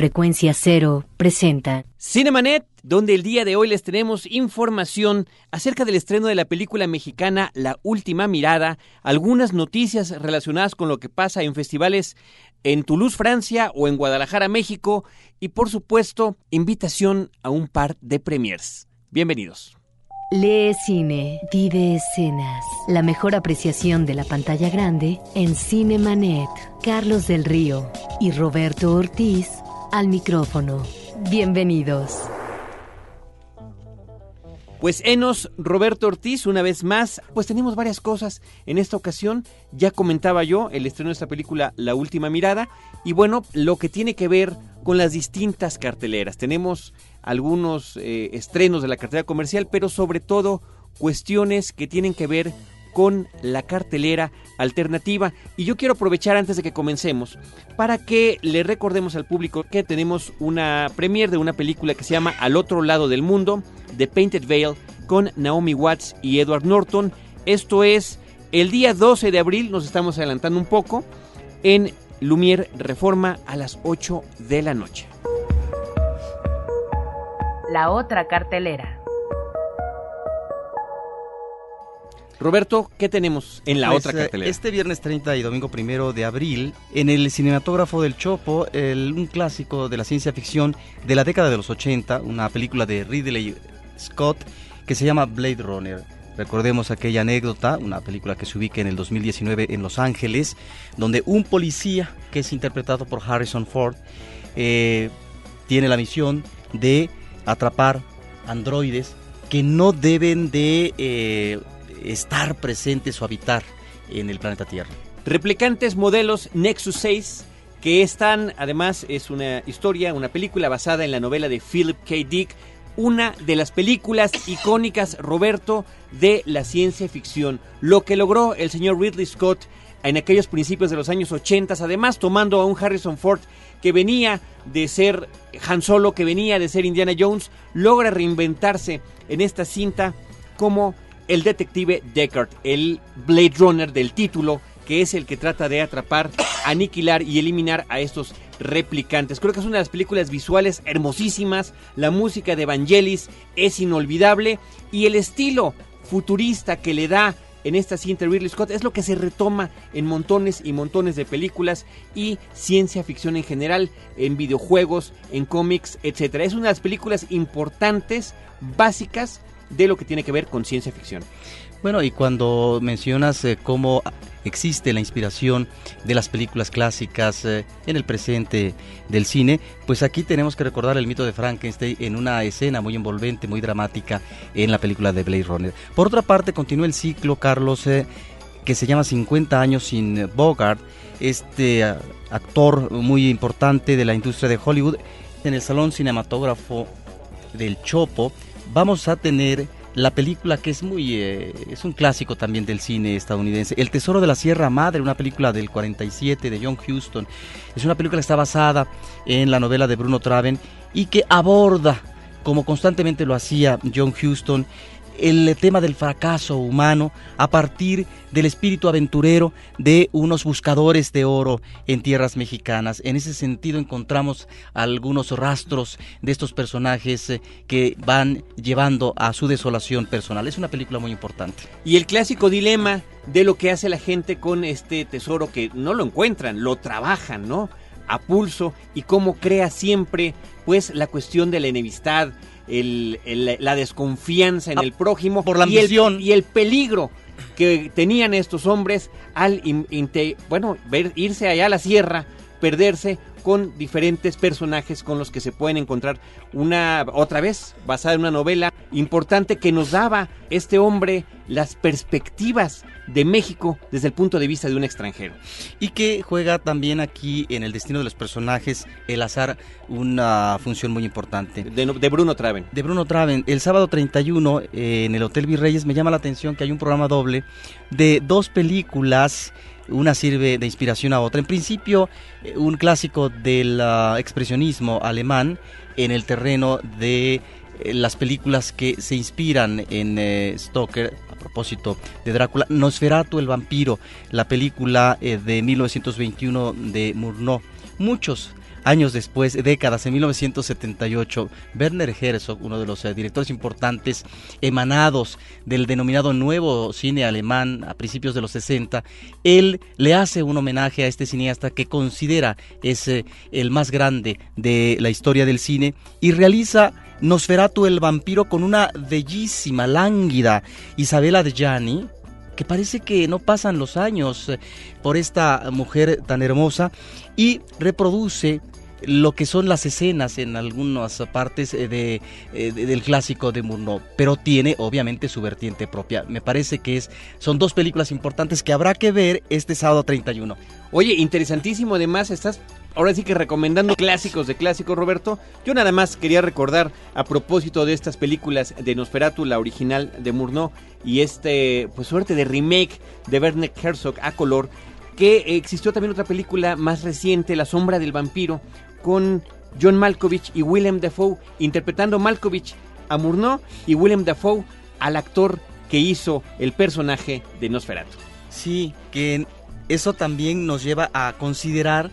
Frecuencia Cero presenta Cinemanet, donde el día de hoy les tenemos información acerca del estreno de la película mexicana La Última Mirada, algunas noticias relacionadas con lo que pasa en festivales en Toulouse, Francia o en Guadalajara, México, y por supuesto, invitación a un par de premiers. Bienvenidos. Lee cine, vive escenas. La mejor apreciación de la pantalla grande en Cinemanet. Carlos del Río y Roberto Ortiz al micrófono. Bienvenidos. Pues Enos, Roberto Ortiz, una vez más, pues tenemos varias cosas en esta ocasión. Ya comentaba yo el estreno de esta película La Última Mirada y bueno, lo que tiene que ver con las distintas carteleras. Tenemos algunos eh, estrenos de la cartelera comercial, pero sobre todo cuestiones que tienen que ver con la cartelera alternativa. Y yo quiero aprovechar antes de que comencemos para que le recordemos al público que tenemos una premiere de una película que se llama Al otro lado del mundo, The Painted Veil, con Naomi Watts y Edward Norton. Esto es el día 12 de abril, nos estamos adelantando un poco, en Lumière Reforma a las 8 de la noche. La otra cartelera. Roberto, ¿qué tenemos en la Pues, otra eh, cartelera? Este viernes 30 y domingo 1 de abril, en el cinematógrafo del Chopo, el- un clásico de la ciencia ficción de la década de los 80, una película de Ridley Scott que se llama Blade Runner. Recordemos aquella anécdota, una película que se ubica en el 2019 en Los Ángeles, donde un policía que es interpretado por Harrison Ford eh, tiene la misión de atrapar androides que no deben de eh, estar presentes o habitar en el planeta Tierra. Replicantes modelos Nexus 6, que están, además, es una historia, una película basada en la novela de Philip K. Dick, una de las películas icónicas, Roberto, de la ciencia ficción. Lo que logró el señor Ridley Scott en aquellos principios de los años 80, además tomando a un Harrison Ford que venía de ser Han Solo, que venía de ser Indiana Jones, logra reinventarse en esta cinta como el detective Deckard, el Blade Runner del título, que es el que trata de atrapar, aniquilar y eliminar a estos replicantes. Creo que es una de las películas visuales hermosísimas, la música de Vangelis es inolvidable y el estilo futurista que le da en esta cinta Ridley Scott es lo que se retoma en montones y montones de películas y ciencia ficción en general, en videojuegos, en cómics, etc. Es una de las películas importantes, básicas de lo que tiene que ver con ciencia ficción. Bueno, y cuando mencionas eh, cómo existe la inspiración de las películas clásicas eh, en el presente del cine, pues aquí tenemos que recordar el mito de Frankenstein en una escena muy envolvente, muy dramática en la película de Blade Runner. Por otra parte, continúa el ciclo, Carlos, eh, que se llama 50 años sin Bogart, este actor muy importante de la industria de Hollywood. En el Salón Cinematógrafo del Chopo vamos a tener la película que es muy eh, es un clásico también del cine estadounidense El Tesoro de la Sierra Madre una película del 47 de John Huston. Es una película que está basada en la novela de Bruno Traven y que aborda como constantemente lo hacía John Huston el tema del fracaso humano a partir del espíritu aventurero de unos buscadores de oro en tierras mexicanas. En ese sentido encontramos algunos rastros de estos personajes eh, que van llevando a su desolación personal. Es una película muy importante. Y el clásico dilema de lo que hace la gente con este tesoro que no lo encuentran, lo trabajan, ¿no? A pulso y cómo crea siempre, pues, la cuestión de la enemistad, el- el- la desconfianza en Ah, el prójimo por la y el- y el peligro que tenían estos hombres al in- bueno ver irse allá a la sierra perderse con diferentes personajes con los que se pueden encontrar una otra vez basada en una novela importante que nos daba este hombre las perspectivas de México desde el punto de vista de un extranjero. Y que juega también aquí en el destino de los personajes el azar una función muy importante. De, de Bruno Traven. de Bruno Traven. El sábado 31 eh, en el Hotel Virreyes me llama la atención que hay un programa doble de dos películas. Una sirve de inspiración a otra. En principio, eh, un clásico del ah, expresionismo alemán en el terreno de eh, las películas que se inspiran en eh, Stoker, a propósito de Drácula, Nosferatu el vampiro, la película de 1921 de Murnau. Muchos años después, décadas, en 1978, Werner Herzog, uno de los eh, directores importantes emanados del denominado nuevo cine alemán a principios de los 60, él le hace un homenaje a este cineasta que considera es eh, el más grande de la historia del cine y realiza Nosferatu el vampiro con una bellísima, lánguida Isabela de Gianni, que parece que no pasan los años eh, por esta mujer tan hermosa y reproduce lo que son las escenas en algunas partes eh, de, eh, del clásico de Murnau, pero tiene obviamente su vertiente propia. Me parece que es, son dos películas importantes que habrá que ver este sábado 31. Oye, interesantísimo, además estás ahora sí que recomendando clásicos de clásicos, Roberto. Yo nada más quería recordar a propósito de estas películas de Nosferatu, la original de Murnau, y este, pues suerte de remake de Werner Herzog a color, que existió también otra película más reciente, La sombra del vampiro, con John Malkovich y Willem Dafoe, interpretando Malkovich a Murnau y Willem Dafoe al actor que hizo el personaje de Nosferatu. Sí, que eso también nos lleva a considerar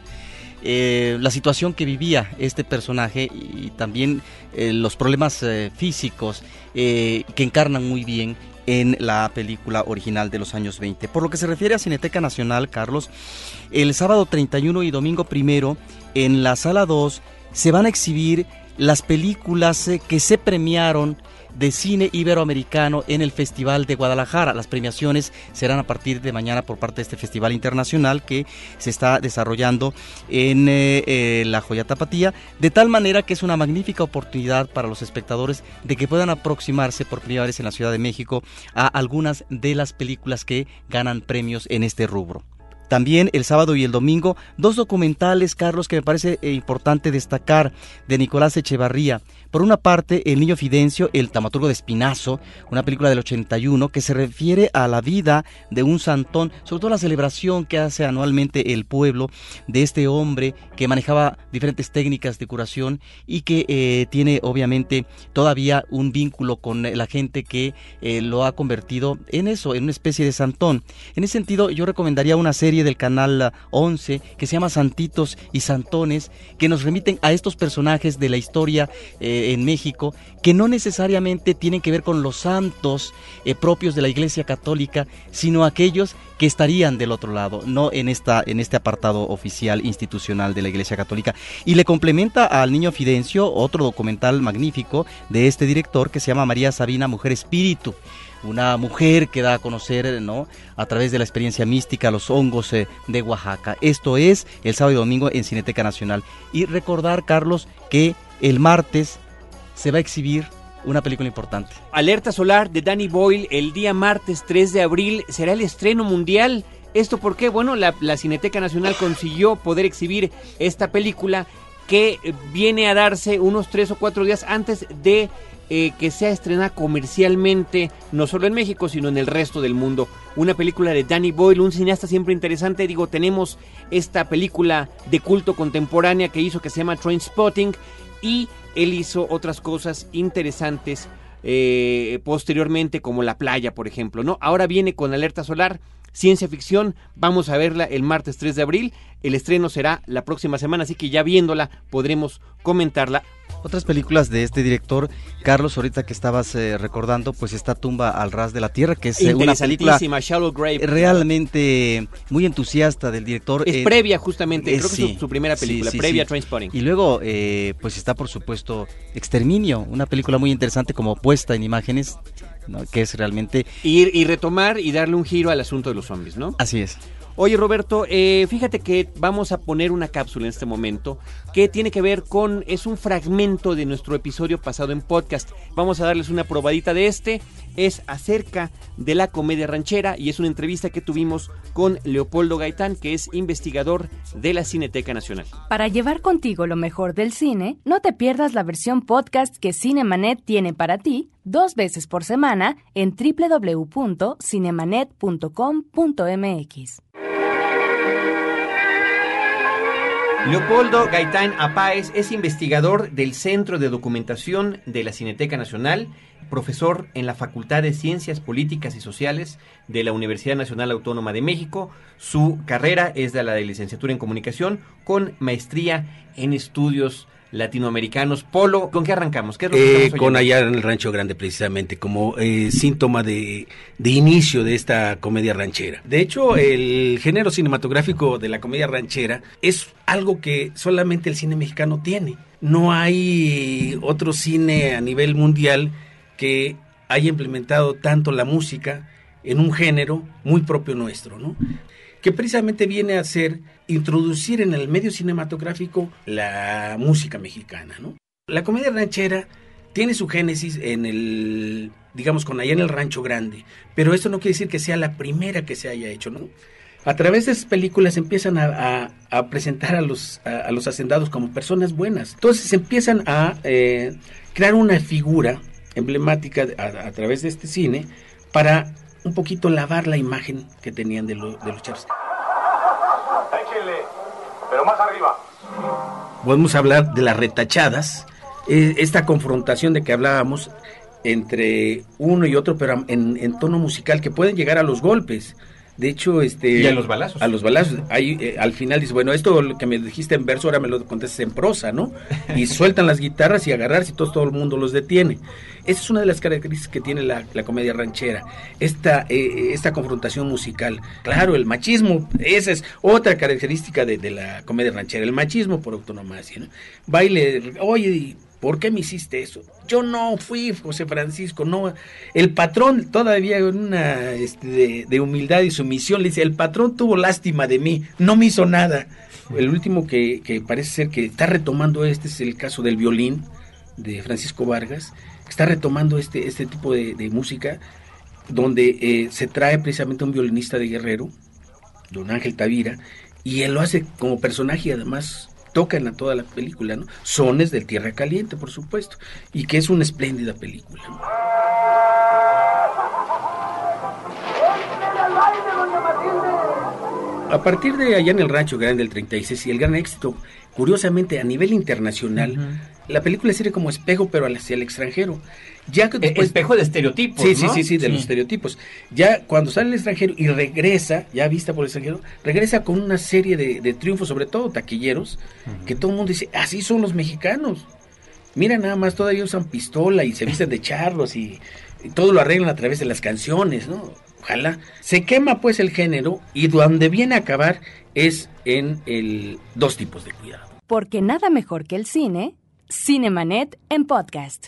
eh, la situación que vivía este personaje y también eh, los problemas eh, físicos que encarnan muy bien en la película original de los años 20. Por lo que se refiere a Cineteca Nacional, Carlos, el sábado 31 y domingo primero en la sala 2 se van a exhibir las películas que se premiaron de cine iberoamericano en el Festival de Guadalajara. Las premiaciones serán a partir de mañana por parte de este festival internacional que se está desarrollando en eh, eh, la Joya Tapatía, de tal manera que es una magnífica oportunidad para los espectadores de que puedan aproximarse por primera vez en la Ciudad de México a algunas de las películas que ganan premios en este rubro. También el sábado y el domingo, dos documentales, Carlos, que me parece eh, importante destacar, de Nicolás Echevarría. Por una parte, El Niño Fidencio, el tamaturgo de Espinazo, una película del 81 que se refiere a la vida de un santón, sobre todo la celebración que hace anualmente el pueblo de este hombre que manejaba diferentes técnicas de curación y que eh, tiene obviamente todavía un vínculo con la gente que eh, lo ha convertido en eso, en una especie de santón. En ese sentido, yo recomendaría una serie del canal 11 que se llama Santitos y Santones, que nos remiten a estos personajes de la historia. Eh, en México que no necesariamente tienen que ver con los santos eh, propios de la Iglesia Católica, sino aquellos que estarían del otro lado, no en esta en este apartado oficial institucional de la Iglesia Católica. Y le complementa al Niño Fidencio otro documental magnífico de este director que se llama María Sabina Mujer Espíritu una mujer que da a conocer, ¿no? A través de la experiencia mística los hongos eh, de Oaxaca. Esto es el sábado y domingo en Cineteca Nacional. Y recordar, Carlos, que el martes se va a exhibir una película importante. Alerta Solar de Danny Boyle el día martes 3 de abril será el estreno mundial. ¿Esto por qué? Bueno, la, Cineteca Nacional consiguió poder exhibir esta película que viene a darse unos tres o cuatro días antes de eh, que sea estrenada comercialmente, no solo en México, sino en el resto del mundo. Una película de Danny Boyle, un cineasta siempre interesante. Digo, tenemos esta película de culto contemporánea que hizo que se llama Train Spotting y él hizo otras cosas interesantes eh, posteriormente, como La Playa, por ejemplo, ¿no? Ahora viene con Alerta Solar, ciencia ficción, vamos a verla el martes 3 de abril, el estreno será la próxima semana, así que ya viéndola podremos comentarla. Otras películas de este director, Carlos, ahorita que estabas eh, recordando, pues está Tumba al ras de la tierra, que es eh, una película Shallow Grave. realmente muy entusiasta del director. Es previa justamente, creo que es su, primera película, previa a Trainspotting. Y luego, eh, pues está por supuesto Exterminio, una película muy interesante como puesta en imágenes, que es realmente... Ir y retomar y darle un giro al asunto de los zombies, ¿no? Así es. Oye Roberto, eh, fíjate que vamos a poner una cápsula en este momento que tiene que ver con, es un fragmento de nuestro episodio pasado en podcast. Vamos a darles una probadita de este. Es acerca de la comedia ranchera y es una entrevista que tuvimos con Leopoldo Gaitán, que es investigador de la Cineteca Nacional. Para llevar contigo lo mejor del cine, no te pierdas la versión podcast que Cinemanet tiene para ti dos veces por semana en www.cinemanet.com.mx. Leopoldo Gaitán Apáez es investigador del Centro de Documentación de la Cineteca Nacional, profesor en la Facultad de Ciencias Políticas y Sociales de la Universidad Nacional Autónoma de México. Su carrera es de la de licenciatura en comunicación con maestría en estudios latinoamericanos. Polo, ¿con qué arrancamos? ¿Qué es lo que Eh, con allá en el Rancho Grande, precisamente, como eh, síntoma de, de inicio de esta comedia ranchera. De hecho, el género cinematográfico de la comedia ranchera es algo que solamente el cine mexicano tiene. No hay otro cine a nivel mundial que haya implementado tanto la música en un género muy propio nuestro, ¿no? Que precisamente viene a ser introducir en el medio cinematográfico la música mexicana, ¿no? La comedia ranchera tiene su génesis en el, digamos, con allá en el Rancho Grande, pero esto no quiere decir que sea la primera que se haya hecho, ¿no? A través de esas películas empiezan a, presentar a los, a, los hacendados como personas buenas. Entonces empiezan a eh, crear una figura emblemática a través de este cine para un poquito lavar la imagen que tenían de, lo- de los charros. Échenle, pero más arriba. podemos hablar de las retachadas, eh, esta confrontación de que hablábamos entre uno y otro, pero en, en tono musical, que pueden llegar a los golpes. De hecho, este... Y a los balazos. A los balazos. Ahí, eh, al final dice, bueno, esto lo que me dijiste en verso, ahora me lo contestas en prosa, ¿no? Y sueltan las guitarras y agarrarse y todo, todo el mundo los detiene. Esa es una de las características que tiene la, la comedia ranchera, esta, eh, esta confrontación musical. Claro, el machismo, esa es otra característica de, de la comedia ranchera, el machismo por autonomacia. ¿no? Baile, oye, ¿por qué me hiciste eso? Yo no fui José Francisco, no. El patrón, todavía en una este, de, humildad y sumisión, le dice, el patrón tuvo lástima de mí, no me hizo nada. El último que, parece ser que está retomando este es el caso del violín de Francisco Vargas, que está retomando este, este tipo de, música, donde eh, se trae precisamente un violinista de Guerrero, don Ángel Tavira, y él lo hace como personaje además toca en la- toda la película, ¿no? Sones del Tierra Caliente, por supuesto, y que es una espléndida película. A partir de allá en el Rancho Grande del 36 y el gran éxito, curiosamente a nivel internacional, la película sirve como espejo pero hacia el extranjero. Ya que después- espejo de estereotipos, Sí, sí, ¿no? sí, sí, de los estereotipos. Ya cuando sale al extranjero y regresa, ya vista por el extranjero, regresa con una serie de, de triunfos, sobre todo taquilleros, que todo el mundo dice, así son los mexicanos. Mira nada más, todavía usan pistola y se visten de charros y, y todo lo arreglan a través de las canciones, ¿no? Ojalá. Se quema pues el género y donde viene a acabar es en el dos tipos de cuidado. Porque nada mejor que el cine, Cinemanet en podcast.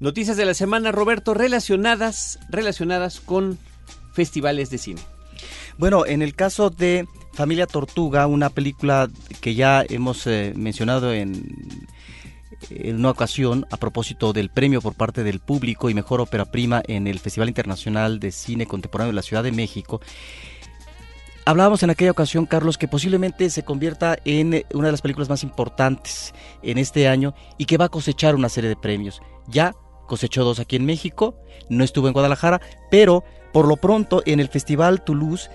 Noticias de la semana, Roberto, relacionadas, relacionadas con festivales de cine. Bueno, en el caso de Familia Tortuga, una película que ya hemos eh, mencionado en, una ocasión a propósito del premio por parte del público y mejor ópera prima en el Festival Internacional de Cine Contemporáneo de la Ciudad de México. Hablábamos en aquella ocasión, Carlos, que posiblemente se convierta en una de las películas más importantes en este año y que va a cosechar una serie de premios. Ya cosechó dos aquí en México, no estuvo en Guadalajara, pero por lo pronto en el Festival Toulouse,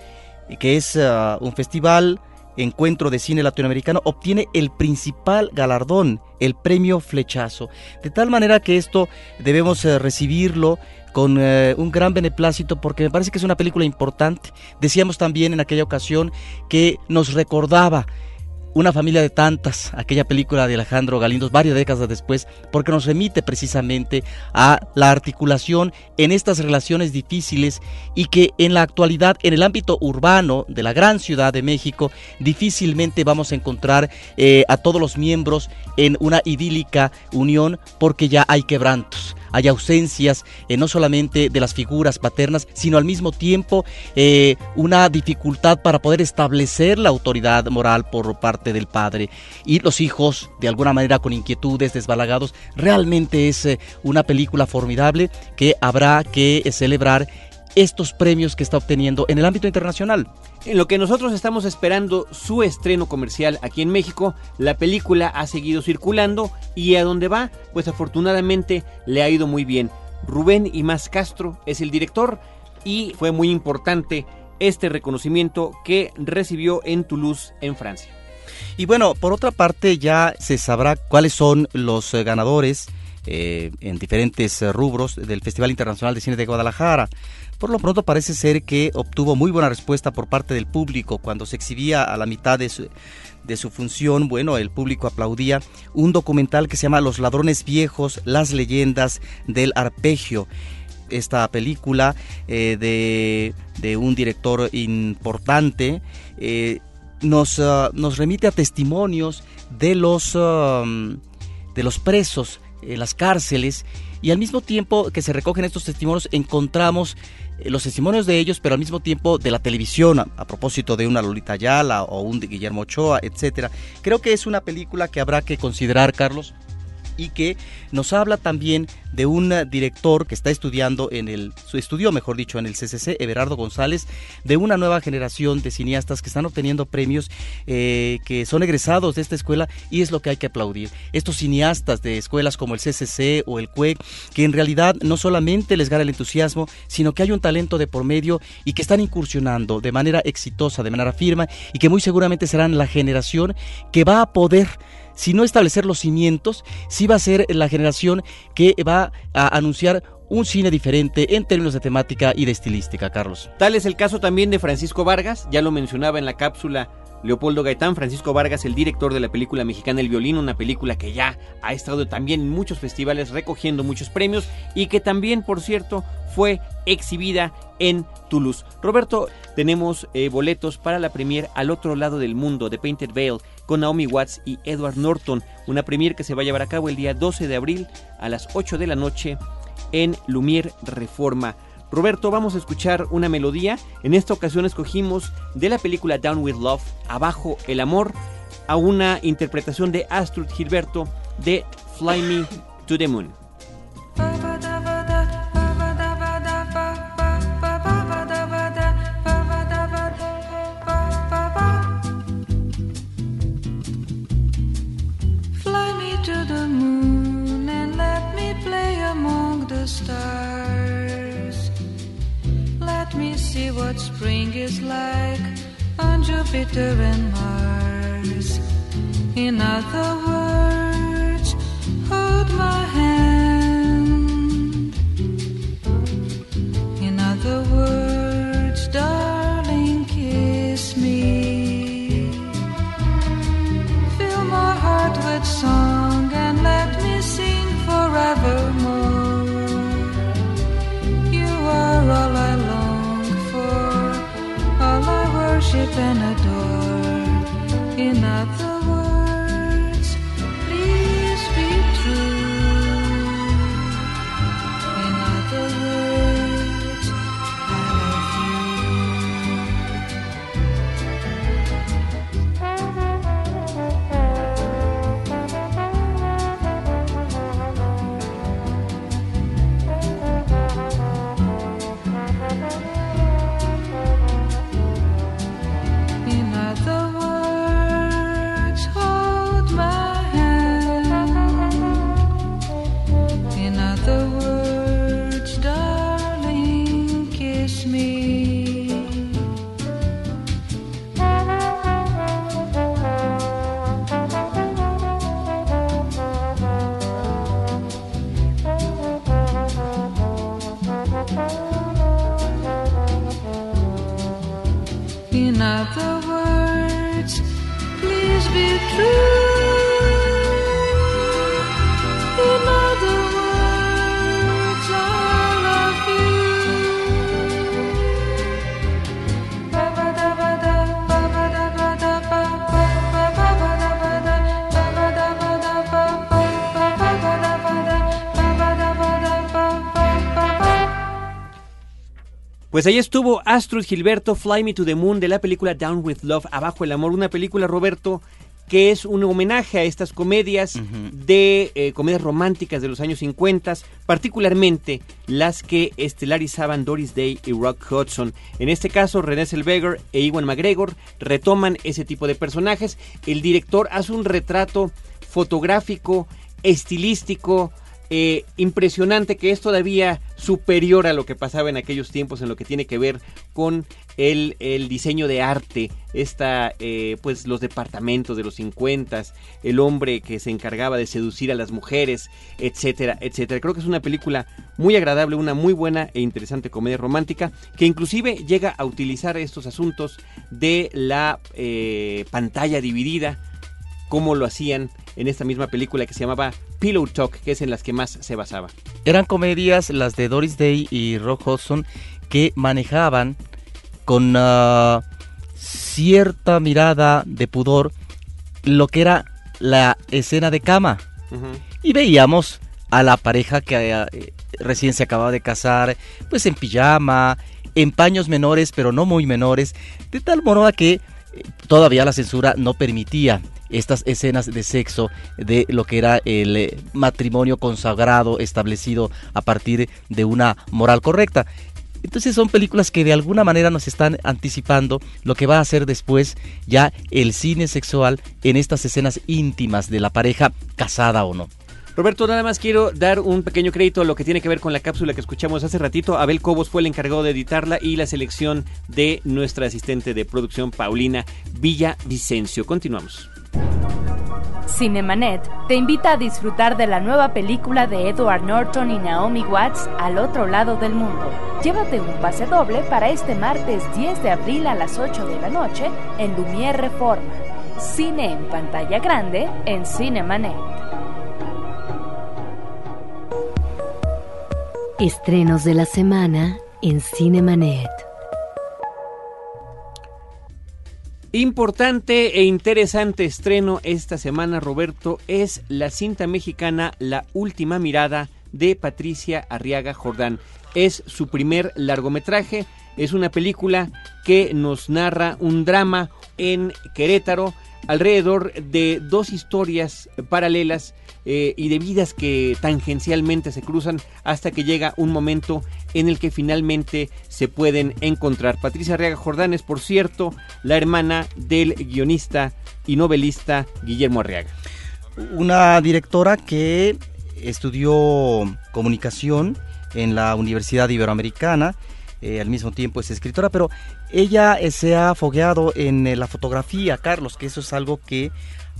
que es ah, un festival encuentro de cine latinoamericano, obtiene el principal galardón, el premio Flechazo. De tal manera que esto debemos eh, recibirlo con eh, un gran beneplácito porque me parece que es una película importante. Decíamos también en aquella ocasión que nos recordaba una familia de tantas, aquella película de Alejandro Galindo, varias décadas después, porque nos remite precisamente a la articulación en estas relaciones difíciles y que en la actualidad, en el ámbito urbano de la gran ciudad de México, difícilmente vamos a encontrar eh, a todos los miembros en una idílica unión porque ya hay quebrantos. Hay ausencias eh, no solamente de las figuras paternas, sino al mismo tiempo eh, una dificultad para poder establecer la autoridad moral por parte del padre. Y los hijos, de alguna manera con inquietudes, desbalagados, realmente es eh, una película formidable que habrá que celebrar estos premios que está obteniendo en el ámbito internacional. En lo que nosotros estamos esperando su estreno comercial aquí en México, la película ha seguido circulando y a donde va, pues afortunadamente le ha ido muy bien. Rubén Imás Castro es el director y fue muy importante este reconocimiento que recibió en Toulouse, en Francia. Y bueno, por otra parte ya se sabrá cuáles son los eh, ganadores eh, en diferentes eh, rubros del Festival Internacional de Cine de Guadalajara. Por lo pronto parece ser que obtuvo muy buena respuesta por parte del público cuando se exhibía a la mitad de su, de su función, bueno, el público aplaudía un documental que se llama Los ladrones viejos, las leyendas del arpegio. Esta película eh, de, de, un director importante eh, nos, uh, nos, remite a testimonios de los, de los presos en las cárceles y al mismo tiempo que se recogen estos testimonios encontramos los testimonios de ellos, pero al mismo tiempo de la televisión, a, propósito de una Lolita Ayala o un Guillermo Ochoa, etcétera. Creo que es una película que habrá que considerar, Carlos, y que nos habla también de un director que está estudiando en el, estudió mejor dicho, en el CCC, Everardo González, de una nueva generación de cineastas que están obteniendo premios eh, que son egresados de esta escuela y es lo que hay que aplaudir. Estos cineastas de escuelas como el CCC o el CUEC, que en realidad no solamente les gana el entusiasmo, sino que hay un talento de por medio y que están incursionando de manera exitosa, de manera firme y que muy seguramente serán la generación que va a poder si no establecer los cimientos, sí va a ser la generación que va a anunciar un cine diferente en términos de temática y de estilística, Carlos. Tal es el caso también de Francisco Vargas, ya lo mencionaba en la cápsula Leopoldo Gaitán, Francisco Vargas, el director de la película mexicana El Violín, una película que ya ha estado también en muchos festivales recogiendo muchos premios y que también, por cierto, fue exhibida en Toulouse. Roberto, tenemos eh, boletos para la premier al otro lado del mundo de Painted Veil con Naomi Watts y Edward Norton, una premier que se va a llevar a cabo el día 12 de abril a las 8 de la noche en Lumière Reforma. Roberto, vamos a escuchar una melodía. En esta ocasión escogimos de la película Down with Love, Abajo el Amor, a una interpretación de Astrid Gilberto de Fly Me to the Moon. Is like on Jupiter and Mars. In other words, hold my hand. Pues ahí estuvo Astrud Gilberto, Fly Me to the Moon de la película Down with Love, Abajo el Amor, una película, Roberto, que es un homenaje a estas comedias de eh, comedias románticas de los años 50, particularmente las que estelarizaban Doris Day y Rock Hudson. En este caso, René Zellweger e Iwan McGregor retoman ese tipo de personajes. El director hace un retrato fotográfico, estilístico, eh, impresionante que es todavía superior a lo que pasaba en aquellos tiempos en lo que tiene que ver con el, el diseño de arte, esta, eh, pues los departamentos de los 50, el hombre que se encargaba de seducir a las mujeres, etcétera, etcétera. Creo que es una película muy agradable, una muy buena e interesante comedia romántica que inclusive llega a utilizar estos asuntos de la eh, pantalla dividida como lo hacían en esta misma película que se llamaba Pillow Talk, que es en las que más se basaba. Eran comedias, las de Doris Day y Rock Hudson, que manejaban con uh, cierta mirada de pudor lo que era la escena de cama. Y veíamos a la pareja que eh, recién se acababa de casar, pues en pijama, en paños menores, pero no muy menores, de tal modo que eh, todavía la censura no permitía estas escenas de sexo de lo que era el eh, matrimonio consagrado establecido a partir de una moral correcta. Entonces son películas que de alguna manera nos están anticipando lo que va a ser después ya el cine sexual en estas escenas íntimas de la pareja casada o no. Roberto, nada más quiero dar un pequeño crédito a lo que tiene que ver con la cápsula que escuchamos hace ratito. Abel Cobos fue el encargado de editarla y la selección de nuestra asistente de producción, Paulina Villavicencio. Continuamos. Cinemanet te invita a disfrutar de la nueva película de Edward Norton y Naomi Watts Al otro lado del mundo. Llévate un pase doble para este martes 10 de abril a las 8 de la noche en Lumière Reforma. Cine en pantalla grande en Cinemanet. Estrenos de la semana en Cinemanet. Importante e interesante estreno esta semana, Roberto, es la cinta mexicana La Última Mirada de Patricia Arriaga Jordán. Es su primer largometraje, es una película que nos narra un drama en Querétaro alrededor de dos historias paralelas eh, y de vidas que tangencialmente se cruzan hasta que llega un momento en el que finalmente se pueden encontrar. Patricia Arriaga Jordán es, por cierto, la hermana del guionista y novelista Guillermo Arriaga. Una directora que estudió comunicación en la Universidad Iberoamericana, eh, al mismo tiempo es escritora, pero ella eh, se ha fogueado en eh, la fotografía, Carlos, que eso es algo que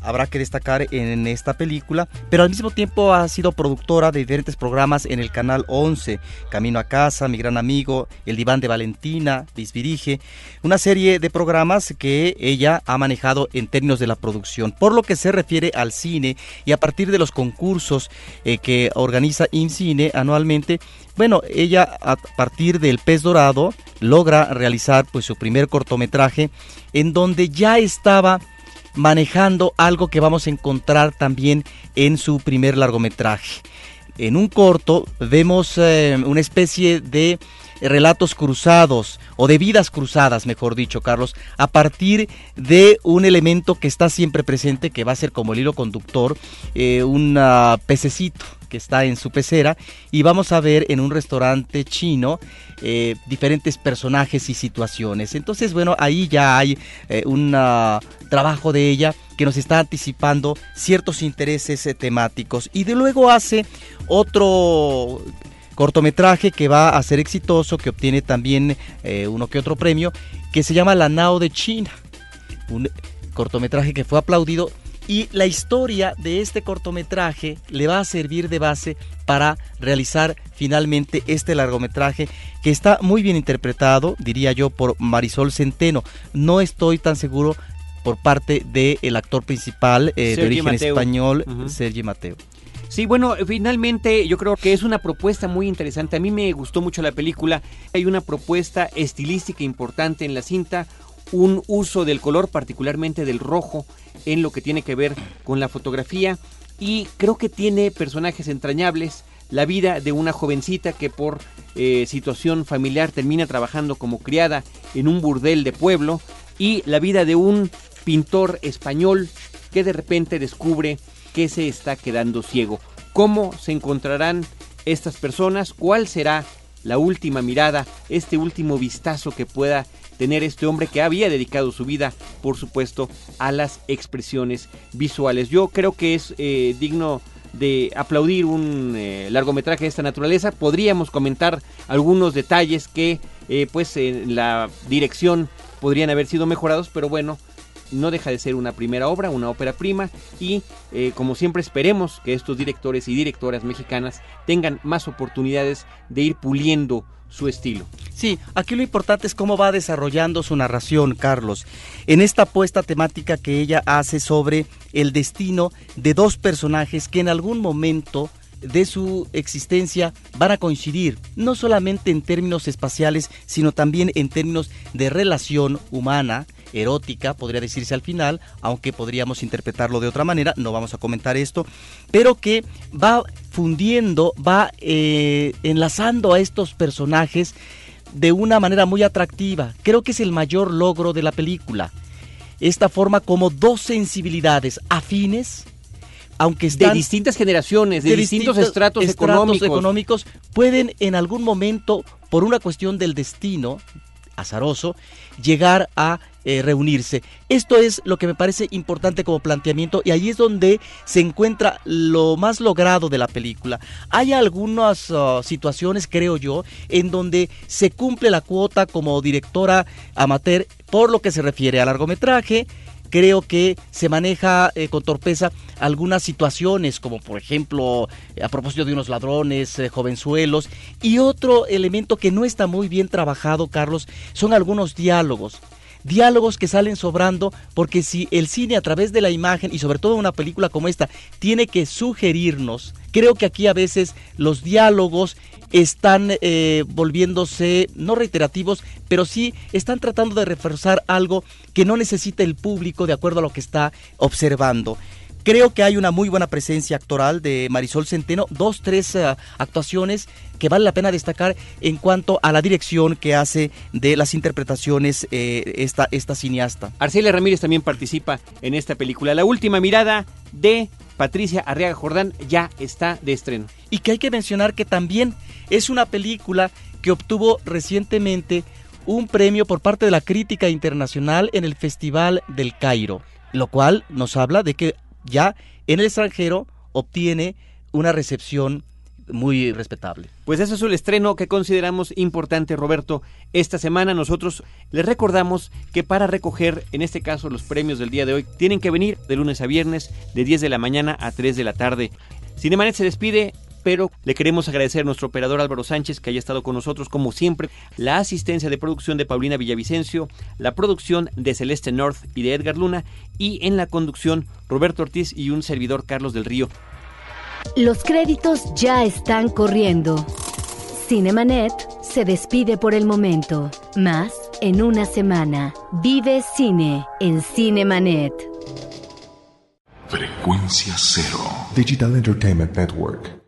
habrá que destacar en esta película, pero al mismo tiempo ha sido productora de diferentes programas en el canal 11, Camino a casa, Mi gran amigo, El diván de Valentina, Bisbirige, una serie de programas que ella ha manejado en términos de la producción. Por lo que se refiere al cine y a partir de los concursos eh, que organiza InCine anualmente, bueno, ella a partir del pez dorado logra realizar pues su primer cortometraje en donde ya estaba manejando algo que vamos a encontrar también en su primer largometraje. En un corto vemos eh, una especie de relatos cruzados o de vidas cruzadas, mejor dicho, Carlos, a partir de un elemento que está siempre presente, que va a ser como el hilo conductor, eh, un pececito que está en su pecera y vamos a ver en un restaurante chino eh, diferentes personajes y situaciones. Entonces, bueno, ahí ya hay eh, un ah, trabajo de ella que nos está anticipando ciertos intereses eh, temáticos y de luego hace otro cortometraje que va a ser exitoso, que obtiene también uno que otro premio, que se llama La Nao de China. Un cortometraje que fue aplaudido y la historia de este cortometraje le va a servir de base para realizar finalmente este largometraje que está muy bien interpretado, diría yo, por Marisol Centeno. No estoy tan seguro por parte del actor principal eh, de origen Mateo. español. Sergi Mateo. Sí, bueno, finalmente yo creo que es una propuesta muy interesante. A mí me gustó mucho la película. Hay una propuesta estilística importante en la cinta, un uso del color, particularmente del rojo, en lo que tiene que ver con la fotografía. Y creo que tiene personajes entrañables. la vida de una jovencita que por eh, situación familiar termina trabajando como criada en un burdel de pueblo y la vida de un pintor español que de repente descubre que se está quedando ciego. ¿Cómo se encontrarán estas personas? ¿Cuál será la última mirada, este último vistazo que pueda tener este hombre que había dedicado su vida, por supuesto, a las expresiones visuales? Yo creo que es eh, digno de aplaudir un eh, largometraje de esta naturaleza. Podríamos comentar algunos detalles que, eh, pues, en la dirección podrían haber sido mejorados, pero bueno, no deja de ser una primera obra, una ópera prima y eh, como siempre esperemos que estos directores y directoras mexicanas tengan más oportunidades de ir puliendo su estilo. Sí, aquí lo importante es cómo va desarrollando su narración, Carlos, en esta apuesta temática que ella hace sobre el destino de dos personajes que en algún momento de su existencia van a coincidir, no solamente en términos espaciales, sino también en términos de relación humana, erótica, podría decirse al final, aunque podríamos interpretarlo de otra manera, no vamos a comentar esto, pero que va fundiendo, va eh, enlazando a estos personajes de una manera muy atractiva. Creo que es el mayor logro de la película. Esta forma como dos sensibilidades afines, aunque están de distintas generaciones, de, distintos, estratos, económicos. económicos, pueden en algún momento, por una cuestión del destino azaroso, llegar a eh, reunirse. Esto es lo que me parece importante como planteamiento y ahí es donde se encuentra lo más logrado de la película. Hay algunas uh, situaciones, creo yo, en donde se cumple la cuota como directora amateur por lo que se refiere a largometraje, creo que se maneja eh, con torpeza algunas situaciones, como por ejemplo a propósito de unos ladrones, eh, jovenzuelos, y otro elemento que no está muy bien trabajado, Carlos, son algunos diálogos diálogos que salen sobrando, porque si el cine a través de la imagen y sobre todo una película como esta tiene que sugerirnos, creo que aquí a veces los diálogos están eh, volviéndose no reiterativos, pero sí están tratando de reforzar algo que no necesita el público de acuerdo a lo que está observando. Creo que hay una muy buena presencia actoral de Marisol Centeno, dos, tres uh, actuaciones que vale la pena destacar en cuanto a la dirección que hace de las interpretaciones eh, esta, esta cineasta. Arcelia Ramírez también participa en esta película. La última mirada de Patricia Arriaga Jordán ya está de estreno. Y que hay que mencionar que también es una película que obtuvo recientemente un premio por parte de la crítica internacional en el Festival del Cairo, lo cual nos habla de que ya en el extranjero obtiene una recepción muy respetable. Pues ese es el estreno que consideramos importante, Roberto. Esta semana nosotros les recordamos que para recoger, en este caso, los premios del día de hoy, tienen que venir de lunes a viernes, de 10 de la mañana a 3 de la tarde. Cinemanet se despide pero le queremos agradecer a nuestro operador Álvaro Sánchez que haya estado con nosotros como siempre, la asistencia de producción de Paulina Villavicencio, la producción de Celeste North y de Edgar Luna y en la conducción Roberto Ortiz y un servidor Carlos del Río. Los créditos ya están corriendo. Cinemanet se despide por el momento. Más en una semana. Vive cine en Cinemanet. Frecuencia cero. Digital Entertainment Network.